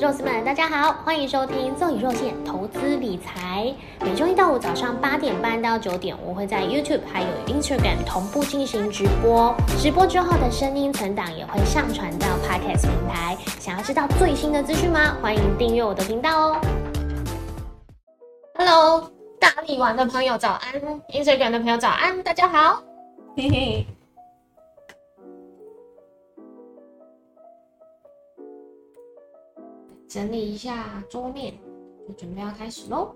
Rose 们，大家好，欢迎收听赠与肉馅投资理财。每周一到五早上八点半到九点，我会在 YouTube 还有 Instagram 同步进行直播。直播之后的声音存档也会上传到 Podcast 平台。想要知道最新的资讯吗？欢迎订阅我的频道哦。Hello，大力丸的朋友早安，Instagram 的朋友早安，大家好。嘿嘿。整理一下桌面，就准备要开始喽。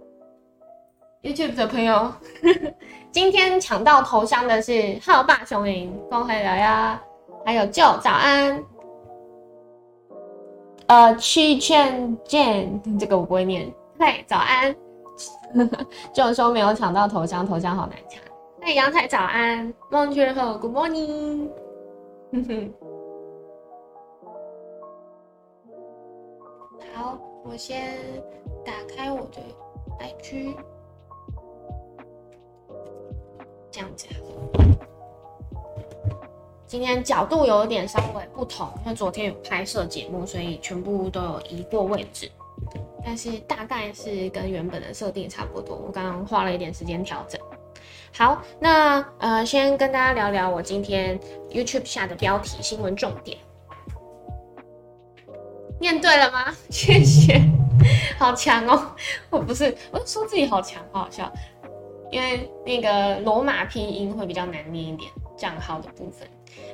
YouTube 的朋友，今天抢到头像的是浩霸雄鹰，恭喜大家！还有 Joe 早安，呃，Chi Chen Jane，这个我不会念。嘿，早安。Joe 说没有抢到头像，头像好难抢。嘿，阳台早安，梦雀后 Good morning。哼哼。好，我先打开我的 IG，这样子。今天角度有点稍微不同，因为昨天有拍摄节目，所以全部都有移过位置。但是大概是跟原本的设定差不多。我刚刚花了一点时间调整。好，那呃，先跟大家聊聊我今天 YouTube 下的标题新闻重点。念对了吗？谢谢，好强哦！我不是，我说自己好强，好好笑，因为那个罗马拼音会比较难念一点，账号的部分。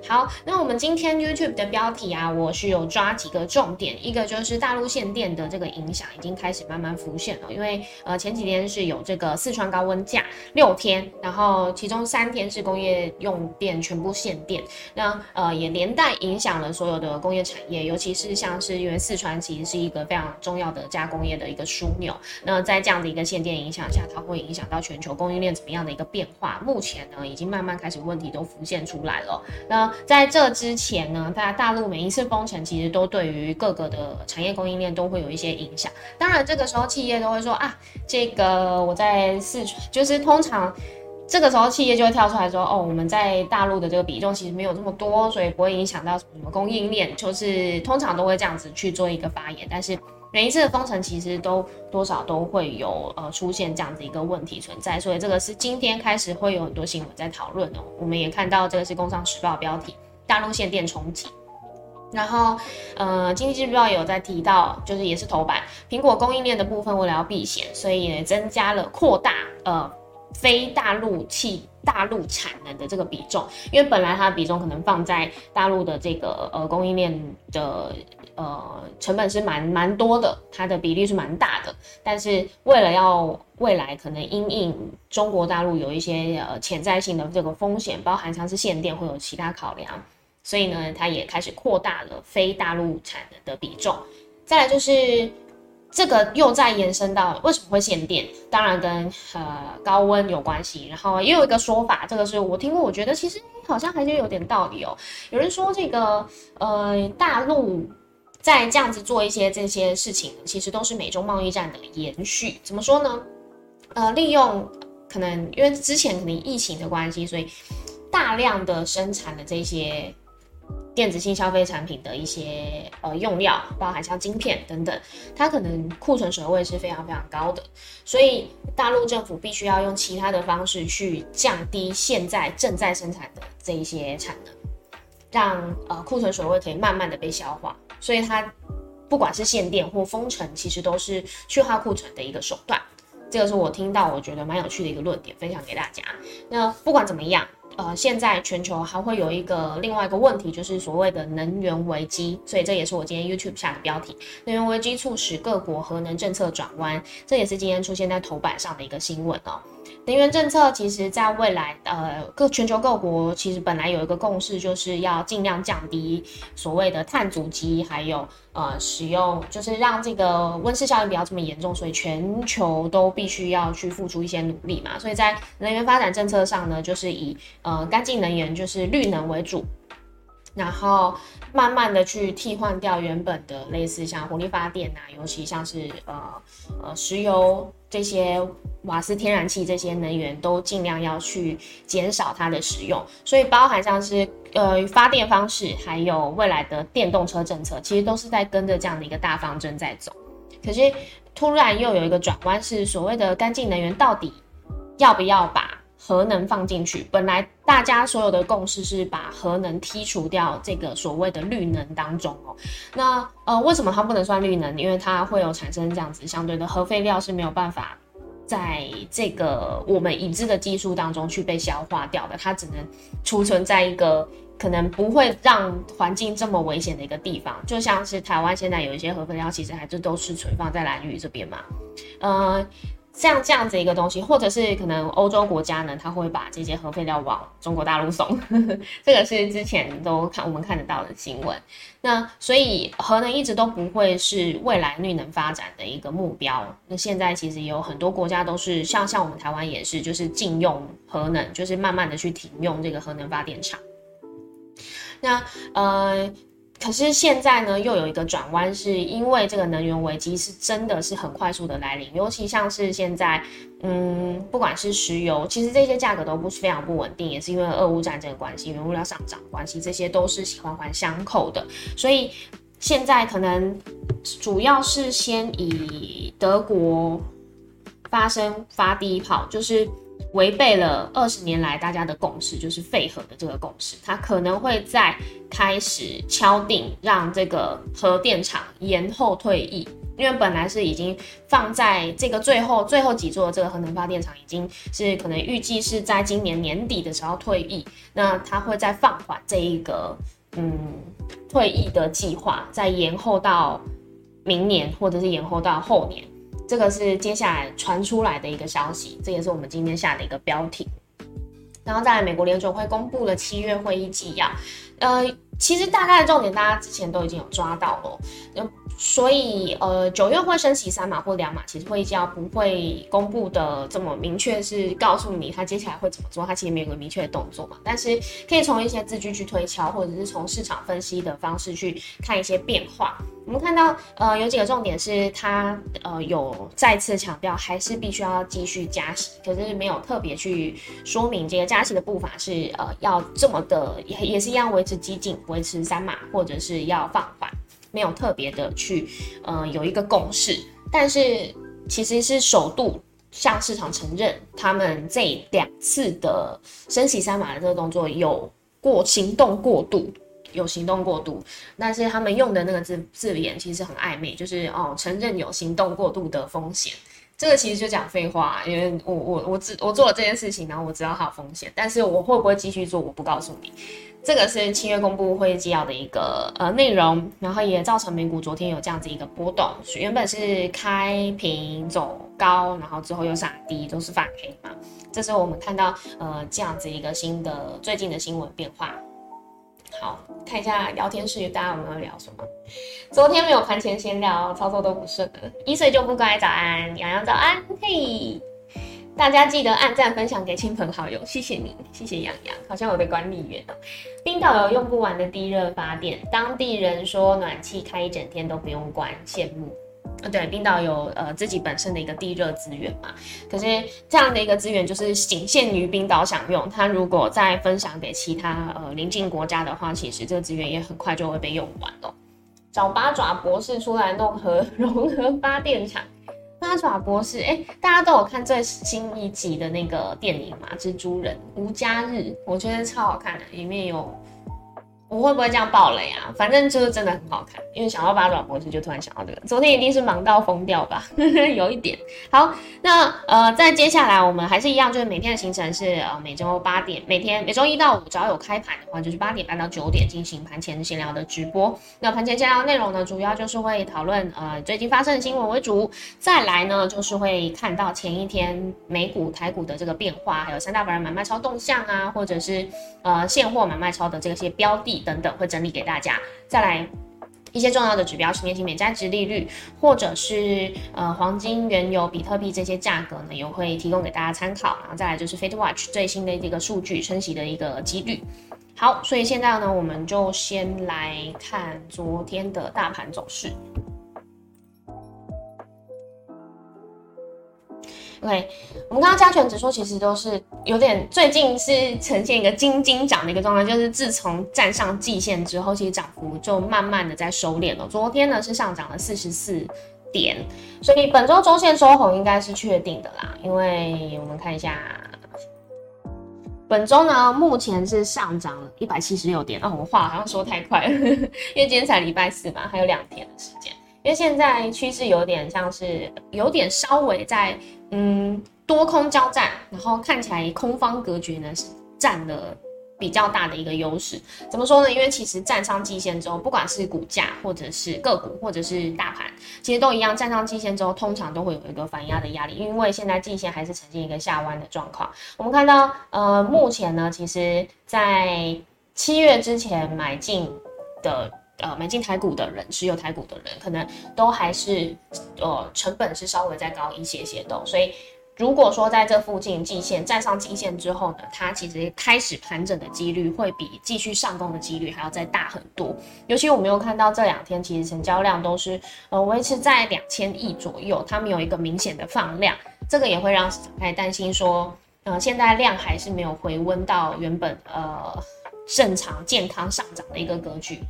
好，那我们今天 YouTube 的标题啊，我是有抓几个重点，一个就是大陆限电的这个影响已经开始慢慢浮现了，因为呃前几天是有这个四川高温假六天，然后其中三天是工业用电全部限电，那呃也连带影响了所有的工业产业，尤其是像是因为四川其实是一个非常重要的加工业的一个枢纽，那在这样的一个限电影响下，它会影响到全球供应链怎么样的一个变化？目前呢已经慢慢开始问题都浮现出来了，那。在这之前呢，大大陆每一次封城，其实都对于各个的产业供应链都会有一些影响。当然，这个时候企业都会说啊，这个我在四川，就是通常这个时候企业就会跳出来说，哦，我们在大陆的这个比重其实没有这么多，所以不会影响到什么供应链，就是通常都会这样子去做一个发言。但是每一次的封城，其实都多少都会有呃出现这样子一个问题存在，所以这个是今天开始会有很多新闻在讨论哦。我们也看到这个是《工商时报》标题。大陆限电重启，然后，呃，经济日报有在提到，就是也是头版，苹果供应链的部分为了要避险，所以也增加了扩大呃非大陆气大陆产能的这个比重，因为本来它的比重可能放在大陆的这个呃供应链的呃成本是蛮蛮多的，它的比例是蛮大的，但是为了要未来可能因应中国大陆有一些呃潜在性的这个风险，包含像是限电会有其他考量。所以呢，它也开始扩大了非大陆产能的比重。再来就是这个又在延伸到为什么会限电？当然跟呃高温有关系。然后也有一个说法，这个是我听过，我觉得其实好像还是有点道理哦。有人说这个呃大陆在这样子做一些这些事情，其实都是美中贸易战的延续。怎么说呢？呃，利用可能因为之前可能疫情的关系，所以大量的生产的这些。电子性消费产品的一些呃用料，包含像晶片等等，它可能库存水位是非常非常高的，所以大陆政府必须要用其他的方式去降低现在正在生产的这一些产能，让呃库存水位可以慢慢的被消化。所以它不管是限电或封城，其实都是去化库存的一个手段。这个是我听到我觉得蛮有趣的一个论点，分享给大家。那不管怎么样。呃，现在全球还会有一个另外一个问题，就是所谓的能源危机，所以这也是我今天 YouTube 下的标题：能源危机促使各国核能政策转弯，这也是今天出现在头版上的一个新闻哦。能源政策其实，在未来，呃，各全球各国其实本来有一个共识，就是要尽量降低所谓的碳足迹，还有呃，使用就是让这个温室效应不要这么严重，所以全球都必须要去付出一些努力嘛。所以在能源发展政策上呢，就是以呃干净能源，就是绿能为主。然后慢慢的去替换掉原本的类似像火力发电啊，尤其像是呃呃石油这些瓦斯、天然气这些能源，都尽量要去减少它的使用。所以包含像是呃发电方式，还有未来的电动车政策，其实都是在跟着这样的一个大方针在走。可是突然又有一个转弯，是所谓的干净能源到底要不要把？核能放进去，本来大家所有的共识是把核能剔除掉这个所谓的绿能当中哦。那呃，为什么它不能算绿能？因为它会有产生这样子相对的核废料是没有办法在这个我们已知的技术当中去被消化掉的，它只能储存在一个可能不会让环境这么危险的一个地方，就像是台湾现在有一些核废料，其实还是都是存放在蓝屿这边嘛，呃。像这样子一个东西，或者是可能欧洲国家呢，他会把这些核废料往中国大陆送，这个是之前都看我们看得到的新闻。那所以核能一直都不会是未来绿能发展的一个目标。那现在其实有很多国家都是像像我们台湾也是，就是禁用核能，就是慢慢的去停用这个核能发电厂。那呃。可是现在呢，又有一个转弯，是因为这个能源危机是真的是很快速的来临，尤其像是现在，嗯，不管是石油，其实这些价格都不是非常不稳定，也是因为俄乌战争的关系，原物料上涨关系，这些都是环环相扣的。所以现在可能主要是先以德国发生发第一炮，就是。违背了二十年来大家的共识，就是废核的这个共识，它可能会在开始敲定让这个核电厂延后退役，因为本来是已经放在这个最后最后几座这个核能发电厂，已经是可能预计是在今年年底的时候退役，那它会再放缓这一个嗯退役的计划，再延后到明年或者是延后到后年。这个是接下来传出来的一个消息，这也是我们今天下的一个标题。然后在美国联总会公布了七月会议纪要，呃，其实大概的重点大家之前都已经有抓到了。所以，呃，九月会升息三码或两码，其实会议纪要不会公布的这么明确，是告诉你他接下来会怎么做，他其实没有个明确的动作嘛。但是可以从一些字句去推敲，或者是从市场分析的方式去看一些变化。我们看到，呃，有几个重点是他，呃，有再次强调还是必须要继续加息，可是没有特别去说明这个加息的步伐是，呃，要这么的，也也是一样维持激进，维持三码，或者是要放缓。没有特别的去，呃，有一个共识，但是其实是首度向市场承认，他们这两次的升息三码的这个动作有过行动过度，有行动过度，但是他们用的那个字字眼其实很暧昧，就是哦，承认有行动过度的风险。这个其实就讲废话，因为我我我知我做了这件事情，然后我知道它有风险，但是我会不会继续做，我不告诉你。这个是七月公布会议纪要的一个呃内容，然后也造成美股昨天有这样子一个波动，原本是开平走高，然后之后又上低，都是反黑嘛。这时候我们看到呃这样子一个新的最近的新闻变化。好，看一下聊天室大家有没有聊什么？昨天没有盘前闲聊，操作都不顺的。一岁就不乖，早安，洋洋早安，嘿。大家记得按赞分享给亲朋好友，谢谢你，谢谢洋洋，好像我的管理员哦。冰岛有用不完的地热发电，当地人说暖气开一整天都不用关，羡慕。对，冰岛有呃自己本身的一个地热资源嘛，可是这样的一个资源就是仅限于冰岛享用，它如果再分享给其他呃邻近国家的话，其实这个资源也很快就会被用完了。找八爪博士出来弄核融合发电厂。八爪博士，哎，大家都有看最新一集的那个电影嘛？蜘蛛人无家日，我觉得超好看的，里面有。我会不会这样爆雷啊？反正就是真的很好看，因为想到八爪博士就突然想到这个。昨天一定是忙到疯掉吧？有一点。好，那呃，在接下来我们还是一样，就是每天的行程是呃每周八点，每天每周一到五只要有开盘的话，就是八点半到九点进行盘前闲聊的直播。那盘前闲聊内容呢，主要就是会讨论呃最近发生的新闻为主，再来呢就是会看到前一天美股、台股的这个变化，还有三大板人买卖超动向啊，或者是呃现货买卖超的这些标的。等等会整理给大家，再来一些重要的指标，十年期美债值利率，或者是呃黄金、原油、比特币这些价格呢，也会提供给大家参考。然后再来就是 Fed Watch 最新的这个数据，升息的一个几率。好，所以现在呢，我们就先来看昨天的大盘走势。OK，我们看到加权指数其实都是有点最近是呈现一个金金涨的一个状态，就是自从站上季线之后，其实涨幅就慢慢的在收敛了。昨天呢是上涨了四十四点，所以本周周线收红应该是确定的啦。因为我们看一下，本周呢目前是上涨了一百七十六点。哦，我们话好像说太快了，因为今天才礼拜四嘛，还有两天的时间。因为现在趋势有点像是有点稍微在嗯多空交战，然后看起来空方格局呢是占了比较大的一个优势。怎么说呢？因为其实站上季线之后，不管是股价或者是个股或者是大盘，其实都一样，站上季线之后，通常都会有一个反压的压力。因为现在季线还是呈现一个下弯的状况。我们看到呃目前呢，其实在七月之前买进的。呃，买进台股的人，持有台股的人，可能都还是，呃，成本是稍微再高一些些的。所以，如果说在这附近季线站上季线之后呢，它其实开始盘整的几率会比继续上攻的几率还要再大很多。尤其我们有看到这两天，其实成交量都是呃维持在两千亿左右，它们有一个明显的放量，这个也会让市场开始担心说，呃，现在量还是没有回温到原本呃正常健康上涨的一个格局。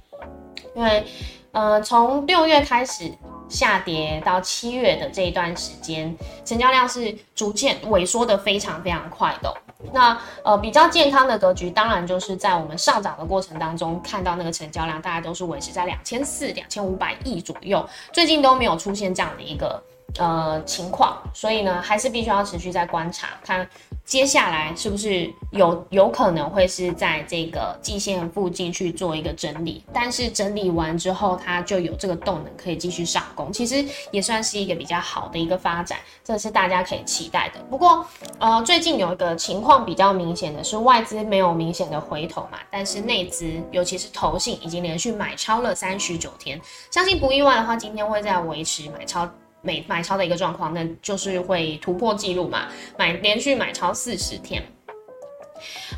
因为，呃，从六月开始下跌到七月的这一段时间，成交量是逐渐萎缩的非常非常快的。那呃，比较健康的格局，当然就是在我们上涨的过程当中，看到那个成交量大概都是维持在两千四、两千五百亿左右，最近都没有出现这样的一个呃情况，所以呢，还是必须要持续在观察看。接下来是不是有有可能会是在这个季线附近去做一个整理？但是整理完之后，它就有这个动能可以继续上攻，其实也算是一个比较好的一个发展，这是大家可以期待的。不过，呃，最近有一个情况比较明显的是外资没有明显的回头嘛，但是内资尤其是投信已经连续买超了三十九天，相信不意外的话，今天会在维持买超。买买超的一个状况，那就是会突破记录嘛，买连续买超四十天，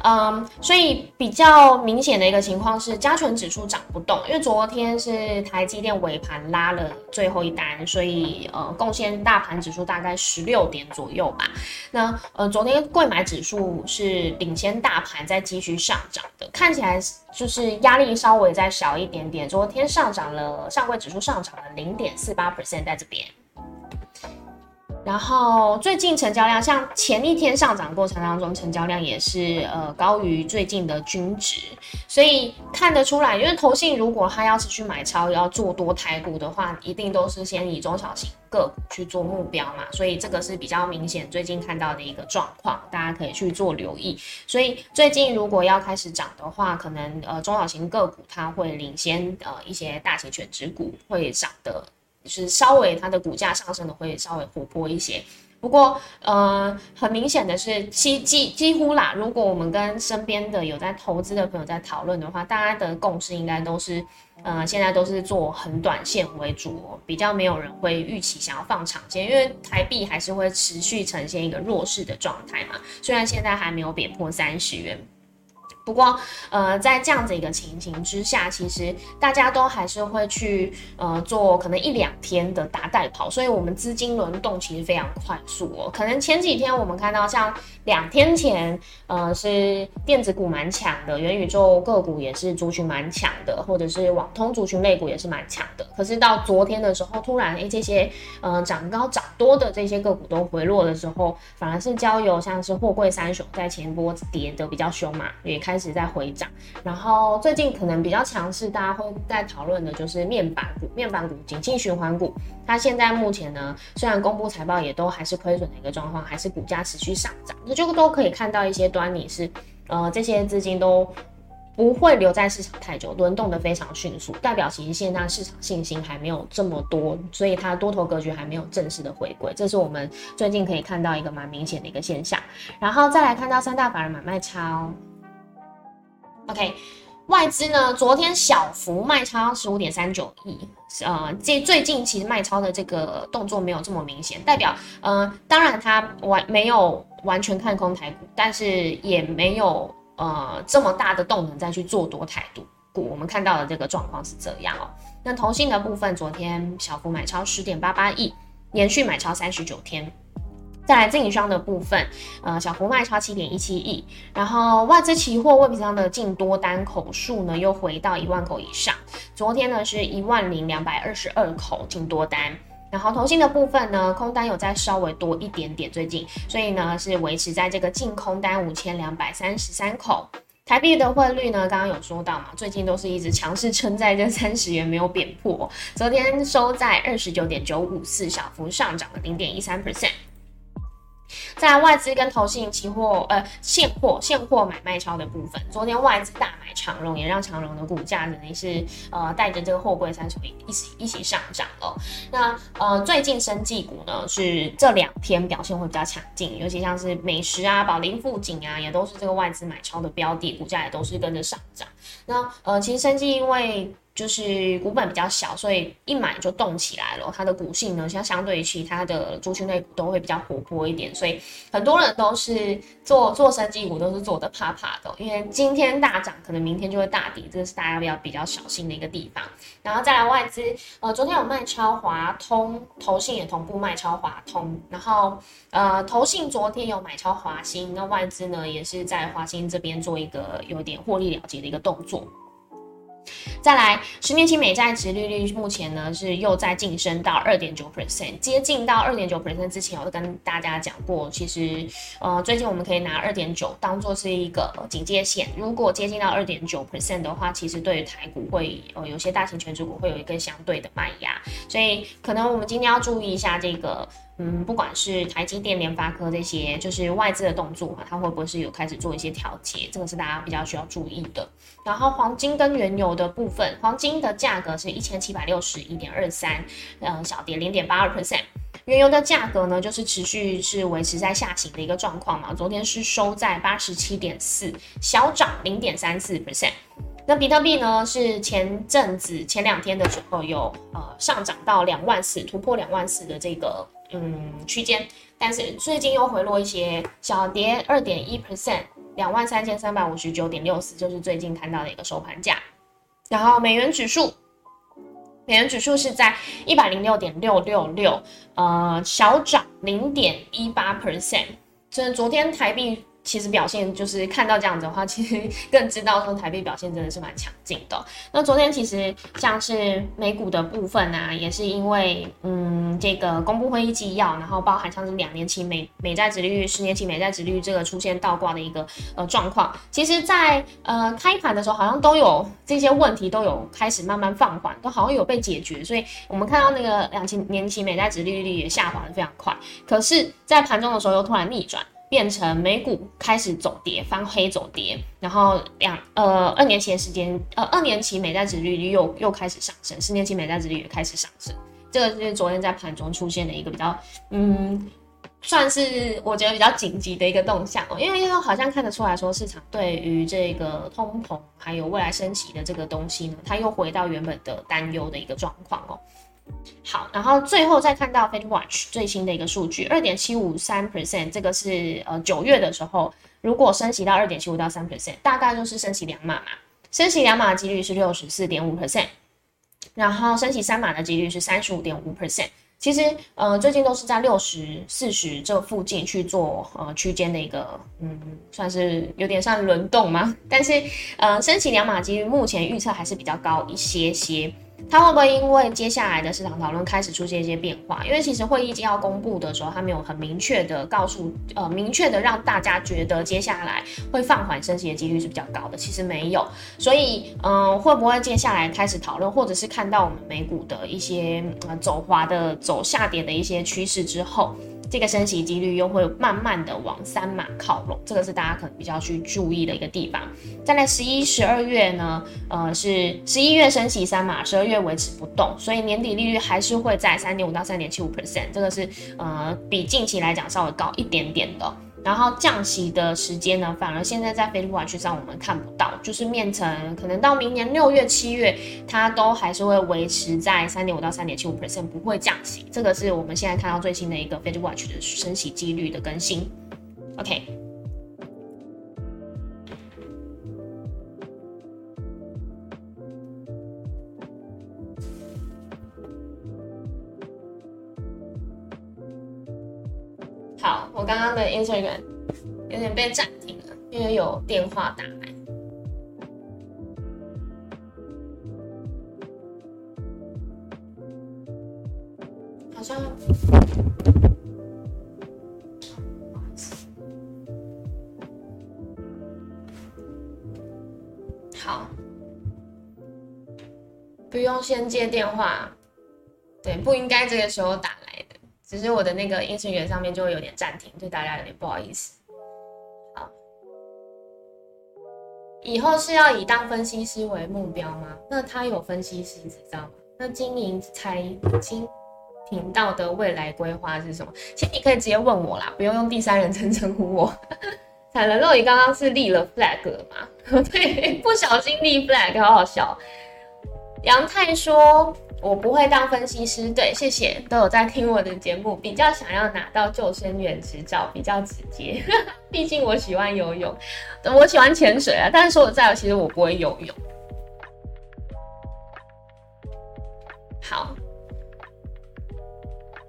嗯，所以比较明显的一个情况是加权指数涨不动，因为昨天是台积电尾盘拉了最后一单，所以呃贡献大盘指数大概十六点左右吧。那呃昨天贵买指数是领先大盘在继续上涨的，看起来就是压力稍微再小一点点。昨天上涨了，上柜指数上涨了零点四八 percent 在这边。然后最近成交量，像前一天上涨过程当中，成交量也是呃高于最近的均值，所以看得出来，因为投信如果他要持续买超，要做多台股的话，一定都是先以中小型个股去做目标嘛，所以这个是比较明显最近看到的一个状况，大家可以去做留意。所以最近如果要开始涨的话，可能呃中小型个股它会领先呃一些大型全值股会涨的。就是稍微它的股价上升的会稍微活泼一些，不过呃很明显的是，几几几乎啦，如果我们跟身边的有在投资的朋友在讨论的话，大家的共识应该都是，呃现在都是做很短线为主，比较没有人会预期想要放长线，因为台币还是会持续呈现一个弱势的状态嘛，虽然现在还没有贬破三十元。不过，呃，在这样子一个情形之下，其实大家都还是会去呃做可能一两天的打带跑，所以我们资金轮动其实非常快速哦。可能前几天我们看到像两天前，呃，是电子股蛮强的，元宇宙个股也是族群蛮强的，或者是网通族群类股也是蛮强的。可是到昨天的时候，突然诶这些呃涨高涨多的这些个股都回落的时候，反而是交由像是货柜三雄在前波跌的比较凶嘛，也开。开始在回涨，然后最近可能比较强势，大家会在讨论的就是面板股、面板股、景气循环股。它现在目前呢，虽然公布财报也都还是亏损的一个状况，还是股价持续上涨，那就都可以看到一些端倪，是呃这些资金都不会留在市场太久，轮动的非常迅速，代表其实现在市场信心还没有这么多，所以它多头格局还没有正式的回归，这是我们最近可以看到一个蛮明显的一个现象。然后再来看到三大法人买卖超。OK，外资呢，昨天小幅卖超十五点三九亿，呃，这最近其实卖超的这个动作没有这么明显，代表，呃，当然它完没有完全看空台股，但是也没有呃这么大的动能再去做多台独股。我们看到的这个状况是这样哦。那同信的部分，昨天小幅买超十点八八亿，连续买超三十九天。再来自营商的部分，呃，小幅卖超七点一七亿，然后外资期货未平仓的净多单口数呢，又回到一万口以上。昨天呢是一万零两百二十二口净多单，然后投信的部分呢，空单有再稍微多一点点，最近，所以呢是维持在这个净空单五千两百三十三口。台币的汇率呢，刚刚有说到嘛，最近都是一直强势撑在这三十元没有贬破，昨天收在二十九点九五四，小幅上涨了零点一三 percent。在外资跟投信期货，呃，现货现货买卖超的部分，昨天外资大买长荣，也让长荣的股价等于是呃带着这个货柜三十一起一起上涨了。那呃最近生技股呢是这两天表现会比较强劲，尤其像是美食啊、宝林富锦啊，也都是这个外资买超的标的，股价也都是跟着上涨。那呃其实生技因为就是股本比较小，所以一买就动起来了。它的股性呢，像相对于其他的族群类股都会比较活泼一点，所以很多人都是做做生技股都是做的怕怕的，因为今天大涨，可能明天就会大跌，这是大家要比较小心的一个地方。然后再来外资，呃，昨天有卖超华通，投信也同步卖超华通，然后呃，投信昨天有买超华兴，那外资呢也是在华兴这边做一个有点获利了结的一个动作。再来，十年期美债值利率目前呢是又在晋升到二点九 percent，接近到二点九 percent 之前，我都跟大家讲过，其实呃最近我们可以拿二点九当做是一个警戒线，如果接近到二点九 percent 的话，其实对于台股会呃有些大型全值股会有一个相对的卖压，所以可能我们今天要注意一下这个。嗯，不管是台积电、联发科这些，就是外资的动作嘛，它会不会是有开始做一些调节？这个是大家比较需要注意的。然后黄金跟原油的部分，黄金的价格是一千七百六十一点二三，嗯，小跌零点八二 percent。原油的价格呢，就是持续是维持在下行的一个状况嘛，昨天是收在八十七点四，小涨零点三四 percent。那比特币呢，是前阵子前两天的时候有呃上涨到两万四，突破两万四的这个。嗯，区间，但是最近又回落一些，小跌二点一 percent，两万三千三百五十九点六四，就是最近看到的一个收盘价。然后美元指数，美元指数是在一百零六点六六六，呃，小涨零点一八 percent，就是昨天台币。其实表现就是看到这样子的话，其实更知道说台币表现真的是蛮强劲的。那昨天其实像是美股的部分啊，也是因为嗯这个公布会议纪要，然后包含像是两年期美美债殖利率、十年期美债殖利率这个出现倒挂的一个呃状况，其实在呃开盘的时候好像都有这些问题都有开始慢慢放缓，都好像有被解决，所以我们看到那个两千年期美债殖利率也下滑的非常快，可是，在盘中的时候又突然逆转。变成美股开始走跌，翻黑走跌，然后两呃二年期的时间，呃二年期美债值利率又又开始上升，十年期美债值利率也开始上升，这个是昨天在盘中出现的一个比较嗯，算是我觉得比较紧急的一个动向哦，因为好像看得出来说市场对于这个通膨还有未来升息的这个东西呢，它又回到原本的担忧的一个状况哦。好，然后最后再看到 Fed Watch 最新的一个数据，二点七五三 percent，这个是呃九月的时候，如果升息到二点七五到三 percent，大概就是升息两码嘛，升息两码的几率是六十四点五 percent，然后升息三码的几率是三十五点五 percent。其实呃最近都是在六十四十这附近去做呃区间的一个嗯，算是有点像轮动嘛，但是呃升息两码几率目前预测还是比较高一些些。它会不会因为接下来的市场讨论开始出现一些变化？因为其实会议纪要公布的时候，它没有很明确的告诉，呃，明确的让大家觉得接下来会放缓升息的几率是比较高的。其实没有，所以，嗯，会不会接下来开始讨论，或者是看到我们美股的一些呃走滑的、走下跌的一些趋势之后？这个升息几率又会慢慢的往三码靠拢，这个是大家可能比较去注意的一个地方。在那十一、十二月呢，呃，是十一月升息三码，十二月维持不动，所以年底利率还是会在三点五到三点七五 percent，这个是呃比近期来讲稍微高一点点的。然后降息的时间呢，反而现在在 Facebook Watch 上我们看不到，就是面成可能到明年六月、七月，它都还是会维持在三点五到三点七五 percent，不会降息。这个是我们现在看到最新的一个 Facebook Watch 的升息几率的更新。OK。刚刚的 Instagram 有点被暂停了，因为有电话打来。好像。好，不用先接电话。对，不应该这个时候打，只是我的那个音讯源上面就会有点暂停，对大家有点不好意思。好，以后是要以当分析师为目标吗？那他有分析师执照吗？那经营财经频道的未来规划是什么？其实你可以直接问我啦，不用用第三人称称呼我。彩了肉，你刚刚是立了 flag 了吗？对，不小心立 flag，好好笑。杨太说。我不会当分析师，对，谢谢，都有在听我的节目，比较想要拿到救生员执照，比较直接，毕竟我喜欢游泳，我喜欢潜水啊，但是说实在的，其实我不会游泳。好，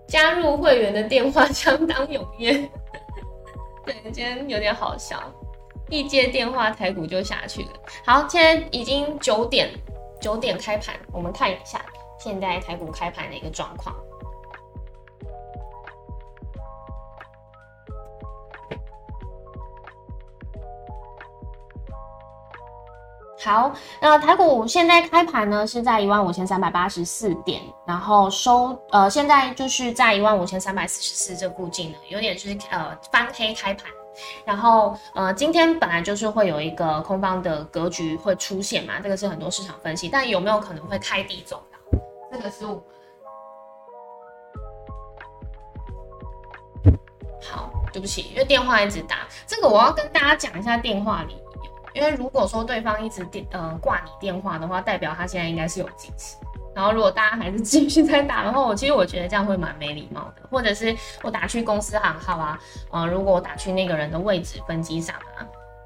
加入会员的电话相当踊跃，对，今天有点好笑，一接电话台股就下去了。好，现在已经九点，九点开盘，我们看一下。现在台股开盘的一个状况。好，那台股现在开盘呢是在一万五千三百八十四点，然后收呃现在就是在一万五千三百四十四这附近呢，有点就是呃翻黑开盘。然后呃今天本来就是会有一个空方的格局会出现嘛，这个是很多市场分析，但有没有可能会开低走？这个是我好，对不起，因为电话一直打，这个我要跟大家讲一下电话里，因为如果说对方一直电呃挂你电话的话，代表他现在应该是有急事。然后如果大家还是继续在打的话，我其实我觉得这样会蛮没礼貌的，或者是我打去公司行号啊，呃，如果我打去那个人的位置分机上啊。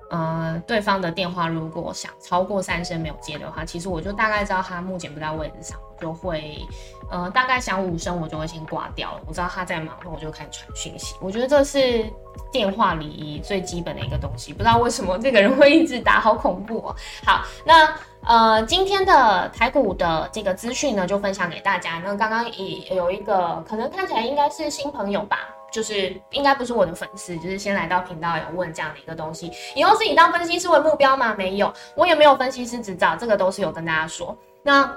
呃，对方的电话如果想超过三声没有接的话，其实我就大概知道他目前不在位置上，就会呃大概响五声我就会先挂掉了。我知道他在忙，那我就开始传讯息。我觉得这是电话礼仪最基本的一个东西。不知道为什么这个人会一直打，好恐怖哦。好，那呃今天的台股的这个资讯呢，就分享给大家。那刚刚也有一个可能看起来应该是新朋友吧。就是应该不是我的粉丝，就是先来到频道有问这样的一个东西，以后是以当分析师为目标吗？没有，我也没有分析师执照，这个都是有跟大家说。那，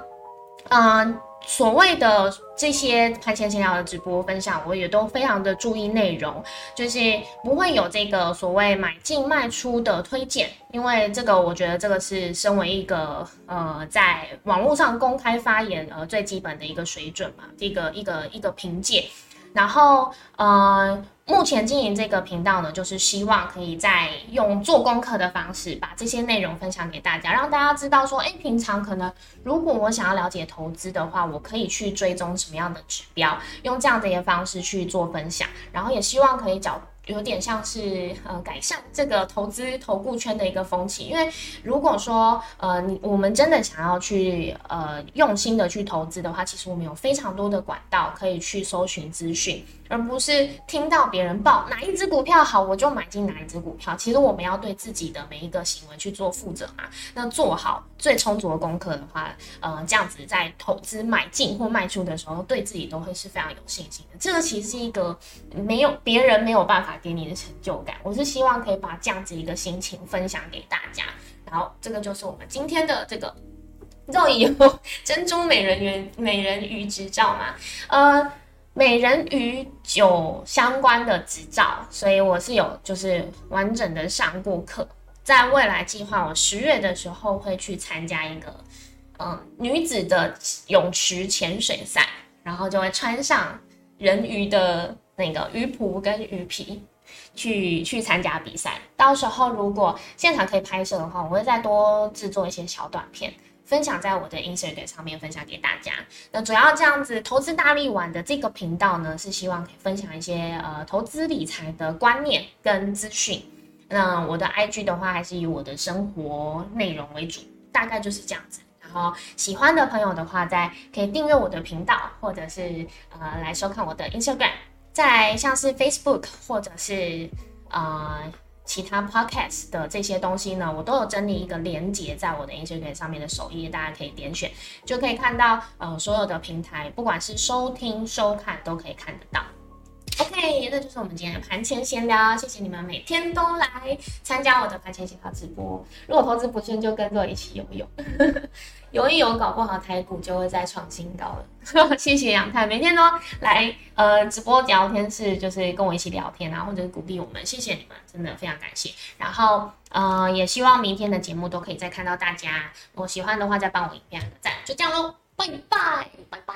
嗯，所谓的这些盘前闲聊的直播分享，我也都非常的注意内容，就是不会有这个所谓买进卖出的推荐，因为这个我觉得这个是身为一个呃在网络上公开发言呃最基本的一个水准嘛，一个一个一个凭借。然后，呃，目前经营这个频道呢，就是希望可以在用做功课的方式，把这些内容分享给大家，让大家知道说，哎，平常可能如果我想要了解投资的话，我可以去追踪什么样的指标，用这样的一个方式去做分享，然后也希望可以找。有点像是呃改善这个投资投顾圈的一个风气，因为如果说呃我们真的想要去呃用心的去投资的话，其实我们有非常多的管道可以去搜寻资讯。而不是听到别人报哪一只股票好，我就买进哪一只股票。其实我们要对自己的每一个行为去做负责嘛。那做好最充足的功课的话，呃，这样子在投资买进或卖出的时候，对自己都会是非常有信心的。这个其实是一个没有别人没有办法给你的成就感。我是希望可以把这样子一个心情分享给大家。然后这个就是我们今天的这个肉以 珍珠美人鱼美人鱼执照嘛，呃。美人鱼酒相关的执照，所以我是有就是完整的上过课。在未来计划，我十月的时候会去参加一个嗯女子的泳池潜水赛，然后就会穿上人鱼的那个鱼蹼跟鱼皮去去参加比赛。到时候如果现场可以拍摄的话，我会再多制作一些小短片。分享在我的 Instagram 上面分享给大家。那主要这样子投资大力丸的这个频道呢，是希望可以分享一些呃投资理财的观念跟资讯。那我的 IG 的话，还是以我的生活内容为主，大概就是这样子。然后喜欢的朋友的话，在可以订阅我的频道，或者是呃来收看我的 Instagram。在像是 Facebook 或者是呃其他 Podcast 的这些东西呢，我都有整理一个连接在我的 Instagram 上面的首页，大家可以点选，就可以看到呃所有的平台，不管是收听收看都可以看得到。OK，那就是我们今天的盘前闲聊，谢谢你们每天都来参加我的盘前闲聊直播。如果投资不顺，就跟着我一起游泳，游一游，搞不好台股就会再创新高了。谢谢杨太，每天都来呃直播聊天室，就是跟我一起聊天啊，或者是鼓励我们，谢谢你们，真的非常感谢。然后呃，也希望明天的节目都可以再看到大家。如果喜欢的话，再帮我影片个赞，就这样喽，拜拜，拜拜。